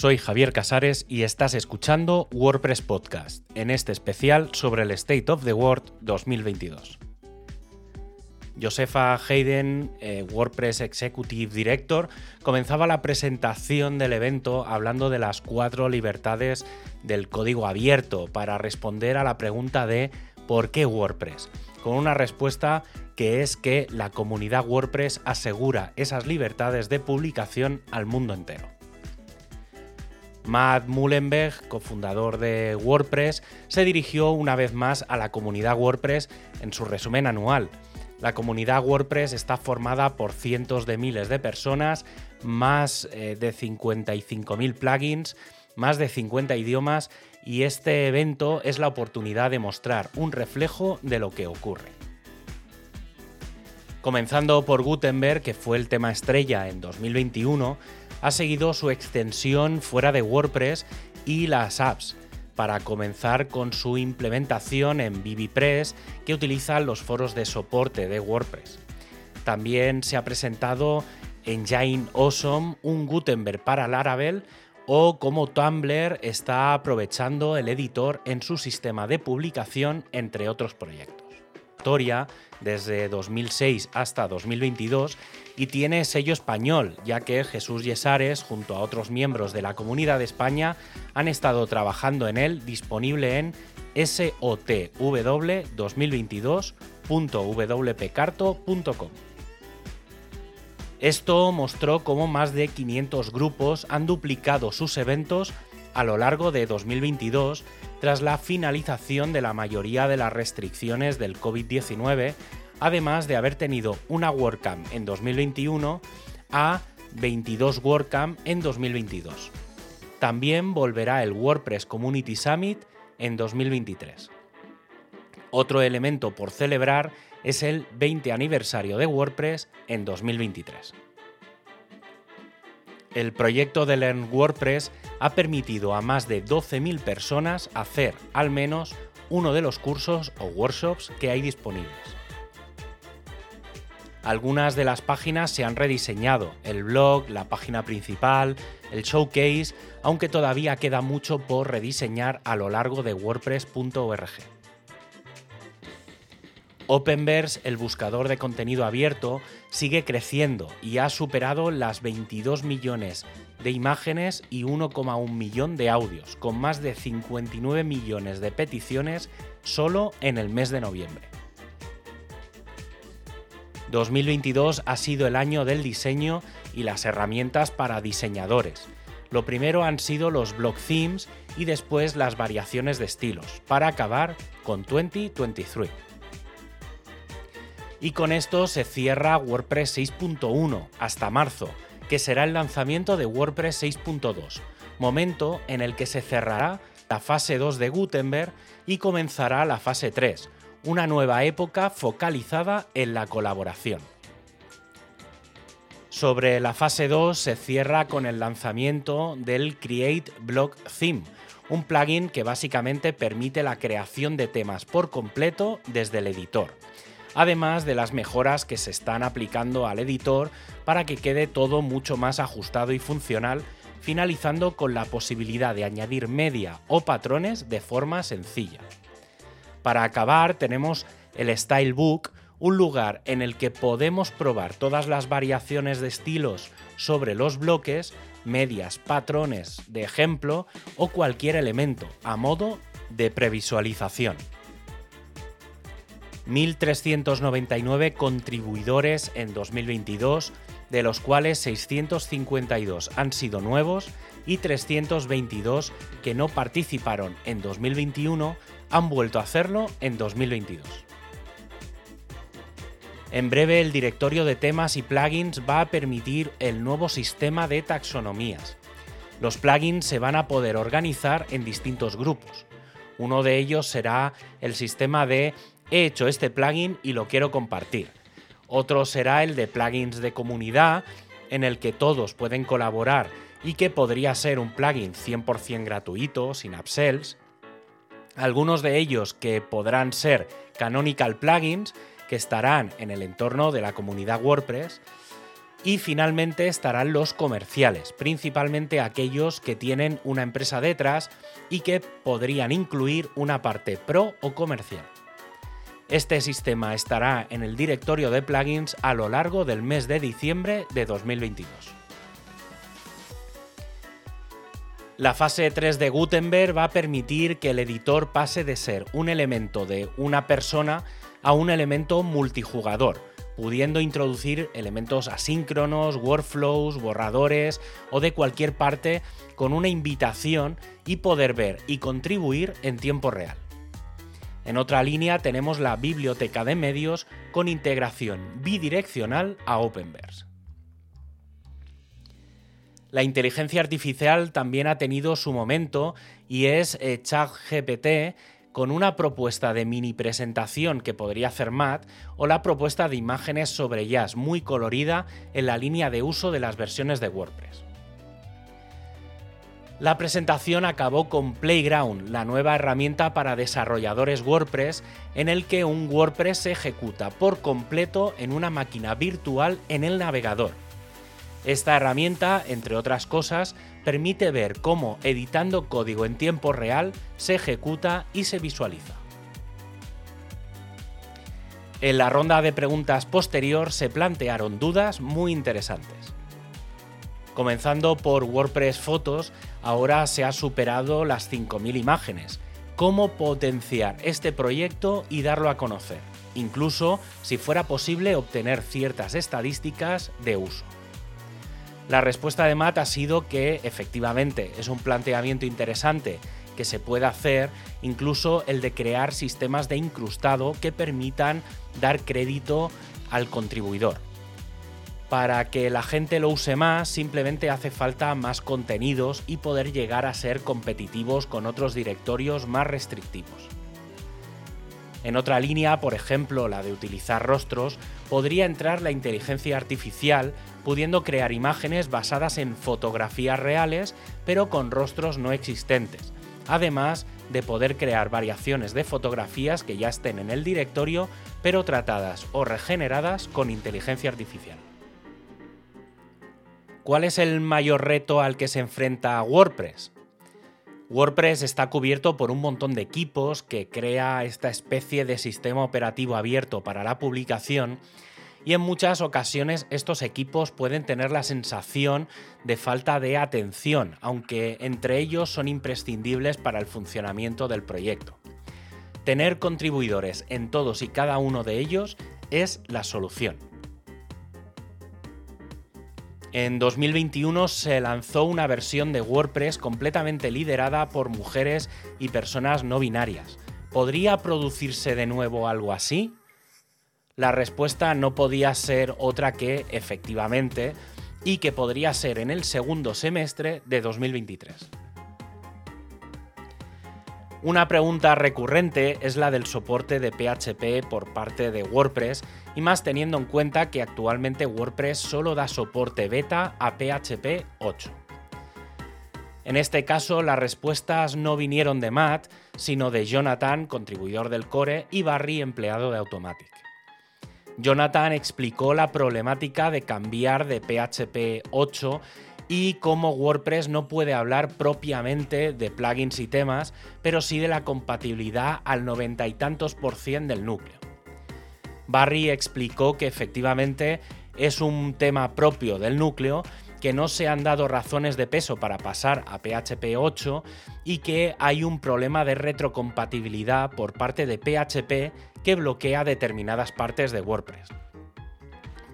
soy Javier Casares y estás escuchando WordPress Podcast, en este especial sobre el State of the World 2022. Josefa Hayden, eh, WordPress Executive Director, comenzaba la presentación del evento hablando de las cuatro libertades del código abierto para responder a la pregunta de ¿por qué WordPress? Con una respuesta que es que la comunidad WordPress asegura esas libertades de publicación al mundo entero. Matt Mullenberg, cofundador de WordPress, se dirigió una vez más a la comunidad WordPress en su resumen anual la comunidad WordPress está formada por cientos de miles de personas, más eh, de 55.000 plugins, más de 50 idiomas y este evento es la oportunidad de mostrar un reflejo de lo que ocurre. Comenzando por Gutenberg, que fue el tema estrella en 2021, ha seguido su extensión fuera de WordPress y las apps, para comenzar con su implementación en VBPress que utiliza los foros de soporte de WordPress. También se ha presentado en Engine Awesome un Gutenberg para Laravel o cómo Tumblr está aprovechando el editor en su sistema de publicación, entre otros proyectos desde 2006 hasta 2022 y tiene sello español, ya que Jesús Yesares, junto a otros miembros de la Comunidad de España, han estado trabajando en él disponible en sotw2022.wpcarto.com. Esto mostró cómo más de 500 grupos han duplicado sus eventos a lo largo de 2022 tras la finalización de la mayoría de las restricciones del COVID-19, además de haber tenido una WordCamp en 2021 a 22 WordCamp en 2022. También volverá el WordPress Community Summit en 2023. Otro elemento por celebrar es el 20 aniversario de WordPress en 2023. El proyecto de Learn WordPress ha permitido a más de 12.000 personas hacer al menos uno de los cursos o workshops que hay disponibles. Algunas de las páginas se han rediseñado, el blog, la página principal, el showcase, aunque todavía queda mucho por rediseñar a lo largo de wordpress.org. Openverse, el buscador de contenido abierto, sigue creciendo y ha superado las 22 millones de imágenes y 1,1 millón de audios, con más de 59 millones de peticiones solo en el mes de noviembre. 2022 ha sido el año del diseño y las herramientas para diseñadores. Lo primero han sido los block themes y después las variaciones de estilos, para acabar con 2023. Y con esto se cierra WordPress 6.1 hasta marzo, que será el lanzamiento de WordPress 6.2, momento en el que se cerrará la fase 2 de Gutenberg y comenzará la fase 3, una nueva época focalizada en la colaboración. Sobre la fase 2 se cierra con el lanzamiento del Create Block Theme, un plugin que básicamente permite la creación de temas por completo desde el editor además de las mejoras que se están aplicando al editor para que quede todo mucho más ajustado y funcional, finalizando con la posibilidad de añadir media o patrones de forma sencilla. Para acabar tenemos el Stylebook, un lugar en el que podemos probar todas las variaciones de estilos sobre los bloques, medias, patrones de ejemplo o cualquier elemento a modo de previsualización. 1.399 contribuidores en 2022, de los cuales 652 han sido nuevos y 322 que no participaron en 2021 han vuelto a hacerlo en 2022. En breve el directorio de temas y plugins va a permitir el nuevo sistema de taxonomías. Los plugins se van a poder organizar en distintos grupos. Uno de ellos será el sistema de he hecho este plugin y lo quiero compartir. Otro será el de plugins de comunidad, en el que todos pueden colaborar y que podría ser un plugin 100% gratuito, sin upsells. Algunos de ellos que podrán ser canonical plugins, que estarán en el entorno de la comunidad WordPress. Y finalmente estarán los comerciales, principalmente aquellos que tienen una empresa detrás y que podrían incluir una parte pro o comercial. Este sistema estará en el directorio de plugins a lo largo del mes de diciembre de 2022. La fase 3 de Gutenberg va a permitir que el editor pase de ser un elemento de una persona a un elemento multijugador, pudiendo introducir elementos asíncronos, workflows, borradores o de cualquier parte con una invitación y poder ver y contribuir en tiempo real. En otra línea tenemos la biblioteca de medios con integración bidireccional a Openverse. La inteligencia artificial también ha tenido su momento y es eh, ChatGPT con una propuesta de mini presentación que podría hacer Matt o la propuesta de imágenes sobre jazz muy colorida en la línea de uso de las versiones de WordPress. La presentación acabó con Playground, la nueva herramienta para desarrolladores WordPress en el que un WordPress se ejecuta por completo en una máquina virtual en el navegador esta herramienta, entre otras cosas, permite ver cómo editando código en tiempo real se ejecuta y se visualiza. En la ronda de preguntas posterior se plantearon dudas muy interesantes. Comenzando por WordPress Fotos, ahora se ha superado las 5.000 imágenes. ¿Cómo potenciar este proyecto y darlo a conocer? Incluso si fuera posible obtener ciertas estadísticas de uso. La respuesta de Matt ha sido que efectivamente es un planteamiento interesante que se puede hacer, incluso el de crear sistemas de incrustado que permitan dar crédito al contribuidor. Para que la gente lo use más, simplemente hace falta más contenidos y poder llegar a ser competitivos con otros directorios más restrictivos. En otra línea, por ejemplo la de utilizar rostros, podría entrar la inteligencia artificial pudiendo crear imágenes basadas en fotografías reales pero con rostros no existentes, además de poder crear variaciones de fotografías que ya estén en el directorio pero tratadas o regeneradas con inteligencia artificial. ¿Cuál es el mayor reto al que se enfrenta WordPress? WordPress está cubierto por un montón de equipos que crea esta especie de sistema operativo abierto para la publicación y en muchas ocasiones estos equipos pueden tener la sensación de falta de atención, aunque entre ellos son imprescindibles para el funcionamiento del proyecto. Tener contribuidores en todos y cada uno de ellos es la solución. En 2021 se lanzó una versión de WordPress completamente liderada por mujeres y personas no binarias. ¿Podría producirse de nuevo algo así? La respuesta no podía ser otra que efectivamente y que podría ser en el segundo semestre de 2023. Una pregunta recurrente es la del soporte de PHP por parte de WordPress y más teniendo en cuenta que actualmente WordPress solo da soporte beta a PHP 8. En este caso las respuestas no vinieron de Matt, sino de Jonathan, contribuidor del core, y Barry, empleado de Automatic. Jonathan explicó la problemática de cambiar de PHP 8 y cómo WordPress no puede hablar propiamente de plugins y temas, pero sí de la compatibilidad al noventa y tantos por cien del núcleo. Barry explicó que efectivamente es un tema propio del núcleo, que no se han dado razones de peso para pasar a PHP 8 y que hay un problema de retrocompatibilidad por parte de PHP que bloquea determinadas partes de WordPress.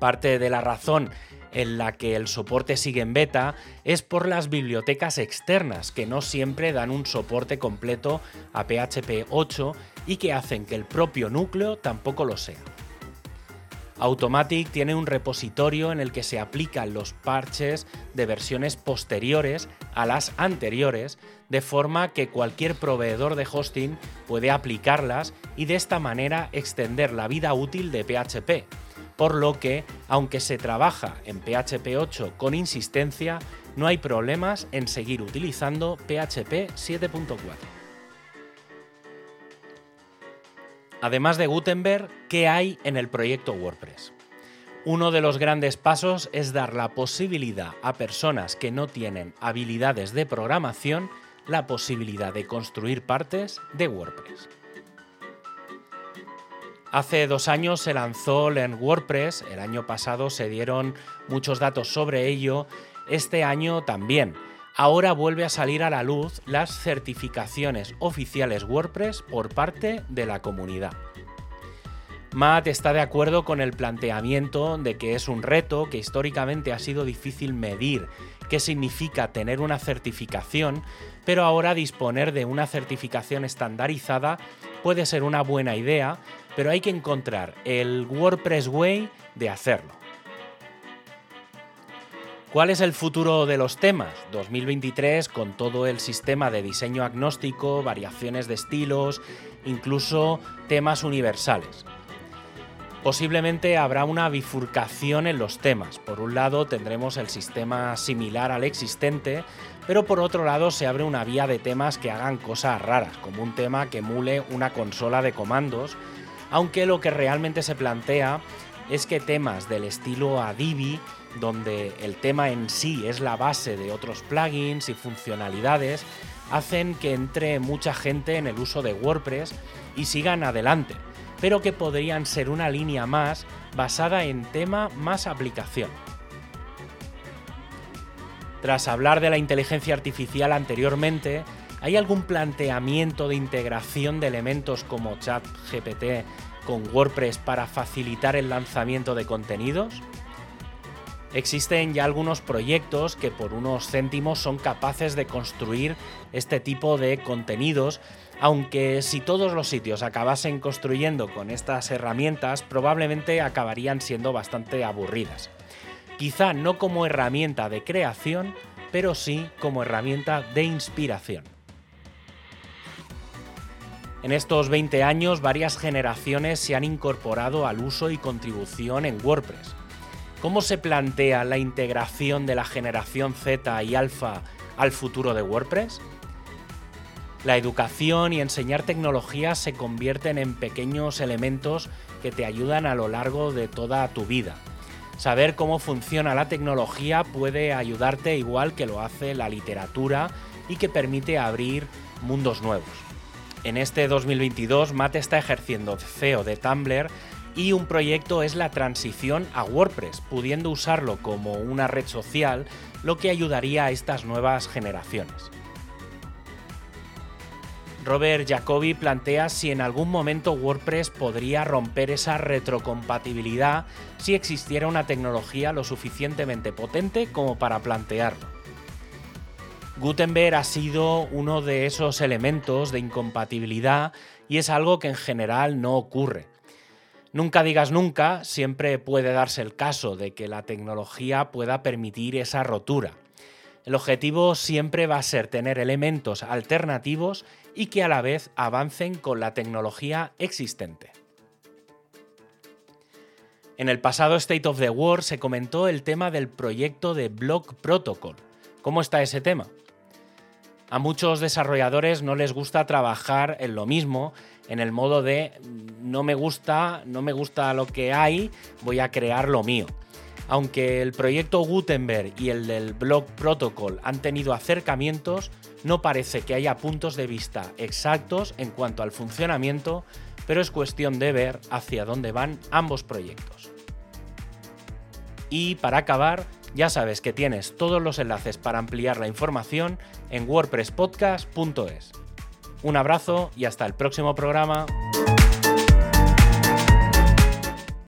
Parte de la razón en la que el soporte sigue en beta es por las bibliotecas externas, que no siempre dan un soporte completo a PHP 8 y que hacen que el propio núcleo tampoco lo sea. Automatic tiene un repositorio en el que se aplican los parches de versiones posteriores a las anteriores, de forma que cualquier proveedor de hosting puede aplicarlas y de esta manera extender la vida útil de PHP, por lo que, aunque se trabaja en PHP 8 con insistencia, no hay problemas en seguir utilizando PHP 7.4. Además de Gutenberg, ¿qué hay en el proyecto WordPress? Uno de los grandes pasos es dar la posibilidad a personas que no tienen habilidades de programación la posibilidad de construir partes de WordPress. Hace dos años se lanzó Learn WordPress, el año pasado se dieron muchos datos sobre ello, este año también. Ahora vuelve a salir a la luz las certificaciones oficiales WordPress por parte de la comunidad. Matt está de acuerdo con el planteamiento de que es un reto que históricamente ha sido difícil medir qué significa tener una certificación, pero ahora disponer de una certificación estandarizada puede ser una buena idea, pero hay que encontrar el WordPress Way de hacerlo. ¿Cuál es el futuro de los temas? 2023 con todo el sistema de diseño agnóstico, variaciones de estilos, incluso temas universales. Posiblemente habrá una bifurcación en los temas. Por un lado tendremos el sistema similar al existente, pero por otro lado se abre una vía de temas que hagan cosas raras, como un tema que emule una consola de comandos, aunque lo que realmente se plantea es que temas del estilo Adibi, donde el tema en sí es la base de otros plugins y funcionalidades, hacen que entre mucha gente en el uso de WordPress y sigan adelante pero que podrían ser una línea más basada en tema más aplicación. Tras hablar de la inteligencia artificial anteriormente, ¿hay algún planteamiento de integración de elementos como ChatGPT con WordPress para facilitar el lanzamiento de contenidos? Existen ya algunos proyectos que por unos céntimos son capaces de construir este tipo de contenidos aunque si todos los sitios acabasen construyendo con estas herramientas, probablemente acabarían siendo bastante aburridas. Quizá no como herramienta de creación, pero sí como herramienta de inspiración. En estos 20 años, varias generaciones se han incorporado al uso y contribución en WordPress. ¿Cómo se plantea la integración de la generación Z y Alpha al futuro de WordPress? La educación y enseñar tecnología se convierten en pequeños elementos que te ayudan a lo largo de toda tu vida. Saber cómo funciona la tecnología puede ayudarte igual que lo hace la literatura y que permite abrir mundos nuevos. En este 2022, Matt está ejerciendo CEO de Tumblr y un proyecto es la transición a WordPress, pudiendo usarlo como una red social, lo que ayudaría a estas nuevas generaciones. Robert Jacobi plantea si en algún momento WordPress podría romper esa retrocompatibilidad si existiera una tecnología lo suficientemente potente como para plantearlo. Gutenberg ha sido uno de esos elementos de incompatibilidad y es algo que en general no ocurre. Nunca digas nunca, siempre puede darse el caso de que la tecnología pueda permitir esa rotura. El objetivo siempre va a ser tener elementos alternativos y que a la vez avancen con la tecnología existente. En el pasado State of the World se comentó el tema del proyecto de Block Protocol. ¿Cómo está ese tema? A muchos desarrolladores no les gusta trabajar en lo mismo, en el modo de no me gusta, no me gusta lo que hay, voy a crear lo mío. Aunque el proyecto Gutenberg y el del Block Protocol han tenido acercamientos, no parece que haya puntos de vista exactos en cuanto al funcionamiento, pero es cuestión de ver hacia dónde van ambos proyectos. Y para acabar, ya sabes que tienes todos los enlaces para ampliar la información en wordpresspodcast.es. Un abrazo y hasta el próximo programa.